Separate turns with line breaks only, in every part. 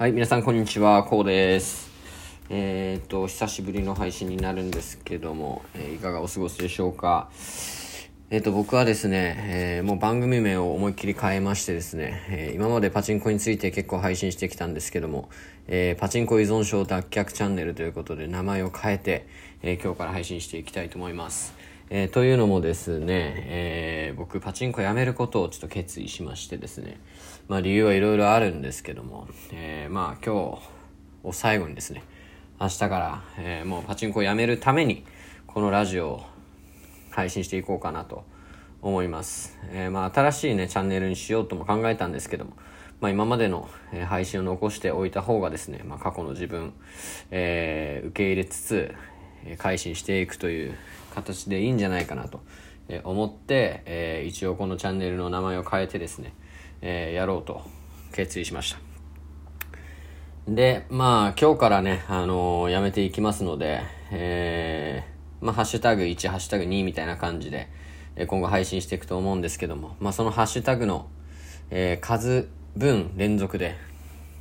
はい、皆さんこんにちは、こうです。えーっと、久しぶりの配信になるんですけども、えーいかがお過ごしでしょうか。えーっと、僕はですね、えーもう番組名を思いっきり変えましてですね、え今までパチンコについて結構配信してきたんですけども、えパチンコ依存症脱却チャンネルということで名前を変えて、え今日から配信していきたいと思います。えーというのもですね、えー僕パチンコやめることをちょっと決意しましてですね、まあ理由はいろいろあるんですけども、えーまあ今日を最後にですね、明日から、えーもうパチンコをやめるために、このラジオを配信していこうかなと思います。えーまあ新しいね、チャンネルにしようとも考えたんですけども、まあ今までの、配信を残しておいた方がですね、まあ過去の自分、えー受け入れつつ、え改心していくという形でいいんじゃないかなとえ思って、えー一応このチャンネルの名前を変えてですね、えーやろうと決意しました。で、まあ、今日からね、あのーやめていきますので、えー、まあ、ハッシュタグ1、ハッシュタグ2みたいな感じで、えー今後配信していくと思うんですけども、まあ、そのハッシュタグの、えー数分連続で、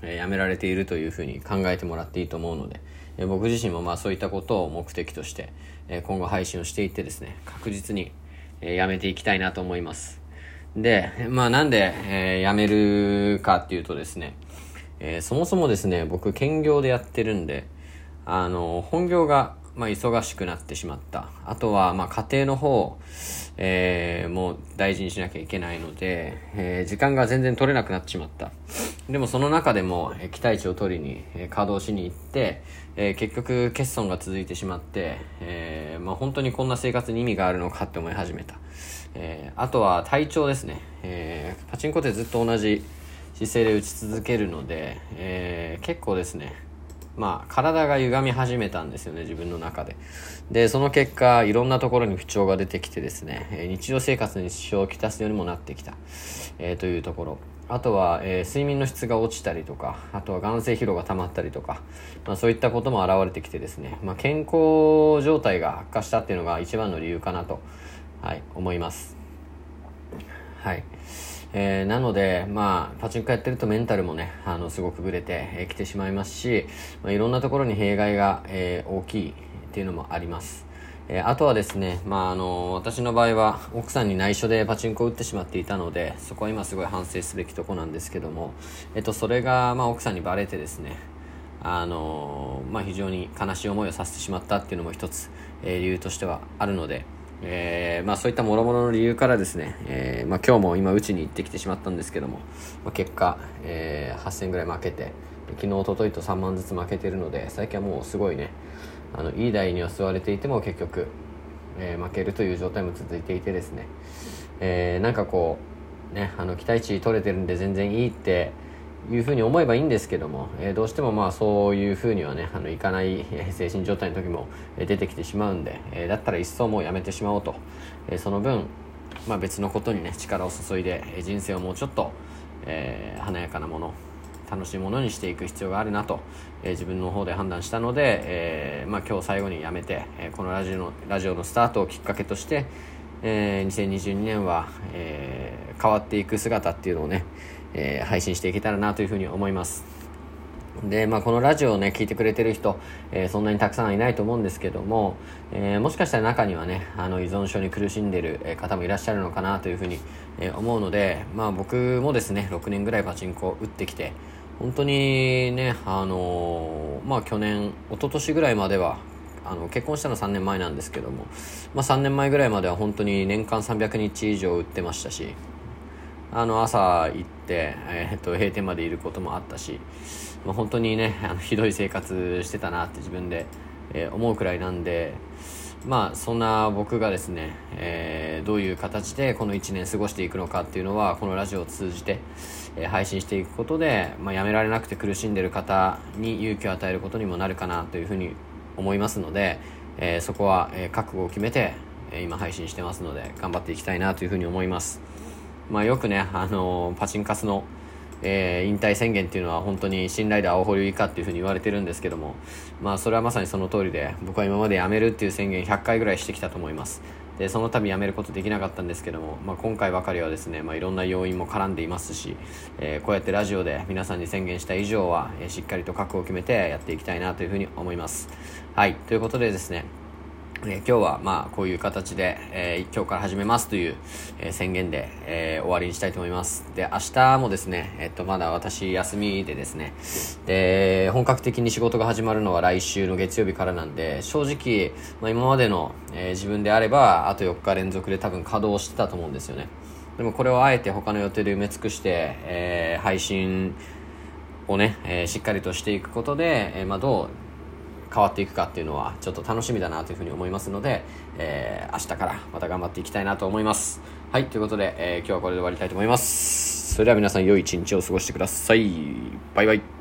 えやめられているというふうに考えてもらっていいと思うので、え僕自身もまあそういったことを目的として、え今後配信をしていってですね、確実に、えやめていきたいなと思います。で、まあなんで、えやめるかっていうとですね、えそもそもですね、僕兼業でやってるんで、あの、本業が、まあ、忙しくなってしまった。あとは、まあ、家庭の方、えーもう大事にしなきゃいけないので、えー時間が全然取れなくなってしまった。でもその中でも、え期待値を取りに、え稼働しに行って、え結局欠損が続いてしまって、えーまあ、本当にこんな生活に意味があるのかって思い始めた。えーあとは体調ですね。えーパチンコってずっと同じ姿勢で打ち続けるので、え結構ですね、まあ、体が歪み始めたんですよね、自分の中で。で、その結果、いろんなところに不調が出てきてですね、え日常生活に支障をきたすようにもなってきた、えというところ。あとは、えー睡眠の質が落ちたりとか、あとは眼性疲労が溜まったりとか、まあ、そういったことも現れてきてですね、まあ、健康状態が悪化したっていうのが一番の理由かなと、はい、思います。はい。えーなので、まあ、パチンコやってるとメンタルもね、あの、すごくぶれて、えーきてしまいますし、まあ、いろんなところに弊害が、えー大きいっていうのもあります。えーあとはですね、まあ、あの、私の場合は、奥さんに内緒でパチンコを打ってしまっていたので、そこは今すごい反省すべきとこなんですけども、えっと、それが、まあ、奥さんにバレてですね、あのまあ、非常に悲しい思いをさせてしまったっていうのも一つ、えー理由としてはあるので、えーまあ、そういった諸々の理由からですね、えまあ、今日も今、うちに行ってきてしまったんですけども、まあ、結果、えー8000ぐらい負けて、昨日、おとといと3万ずつ負けてるので、最近はもうすごいね、あのいい台には座れていても結局、えー負けるという状態も続いていてですね、えーなんかこう、ね、あの期待値取れてるんで全然いいっていうふうに思えばいいんですけども、えーどうしてもまあそういうふうにはねあのいかない精神状態の時も出てきてしまうんで、えーだったら一層もうやめてしまおうと、えーその分、まあ、別のことにね力を注いで人生をもうちょっと、えー華やかなもの楽しいものにしていく必要があるなと、えー自分の方で判断したので、えーまあ、今日最後にやめて、えこのラジオのラジオのスタートをきっかけとして、え2022年は、え変わっていく姿っていうのをね、え配信していけたらなというふうに思います。で、まあ、このラジオをね、聞いてくれてる人、えーそんなにたくさんいないと思うんですけども、えーもしかしたら中にはね、あの、依存症に苦しんでる方もいらっしゃるのかなというふうに、えー思うので、まあ、僕もですね、6年ぐらいパチンコを打ってきて、本当にね、あのまあ、去年、一昨年ぐらいまでは、あの結婚したの3年前なんですけども、まあ、3年前ぐらいまでは本当に年間300日以上売ってましたしあの朝行って、えーっと閉店までいることもあったし、まあ、本当にねあのひどい生活してたなって自分で、えー思うくらいなんでまあそんな僕がですね、えーどういう形でこの1年過ごしていくのかっていうのはこのラジオを通じて、えー配信していくことで、まあ、やめられなくて苦しんでる方に勇気を与えることにもなるかなというふうに思いますので、えーそこは、覚悟を決めて、今配信してますので頑張っていきたいなというふうに思います。まあ、よくね、あのパチンカスの、えー引退宣言っていうのは本当に信頼で青堀以下っていうふうに言われてるんですけども、まあ、それはまさにその通りで僕は今まで辞めるっていう宣言100回ぐらいしてきたと思います。でその度やめることできなかったんですけども、まあ、今回ばかりはですね、まあ、いろんな要因も絡んでいますし、えー、こうやってラジオで皆さんに宣言した以上は、えー、しっかりと覚悟を決めてやっていきたいなというふうに思います。はいということでですねえ、今日はまあこういう形で、えー、今日から始めますという、えー、宣言で、え終わりにしたいと思います。で、明日もですね、えっとまだ私休みでですね、で、本格的に仕事が始まるのは来週の月曜日からなんで、正直、まあ、今までの、え自分であれば、あと4日連続で多分稼働してたと思うんですよね。でもこれをあえて他の予定で埋め尽くして、え配信をね、えしっかりとしていくことで、えまあどう変わっていくかっていうのはちょっと楽しみだなというふうに思いますので、えー、明日からまた頑張っていきたいなと思います。はい、ということで、えー、今日はこれで終わりたいと思います。それでは皆さん良い一日を過ごしてください。バイバイ。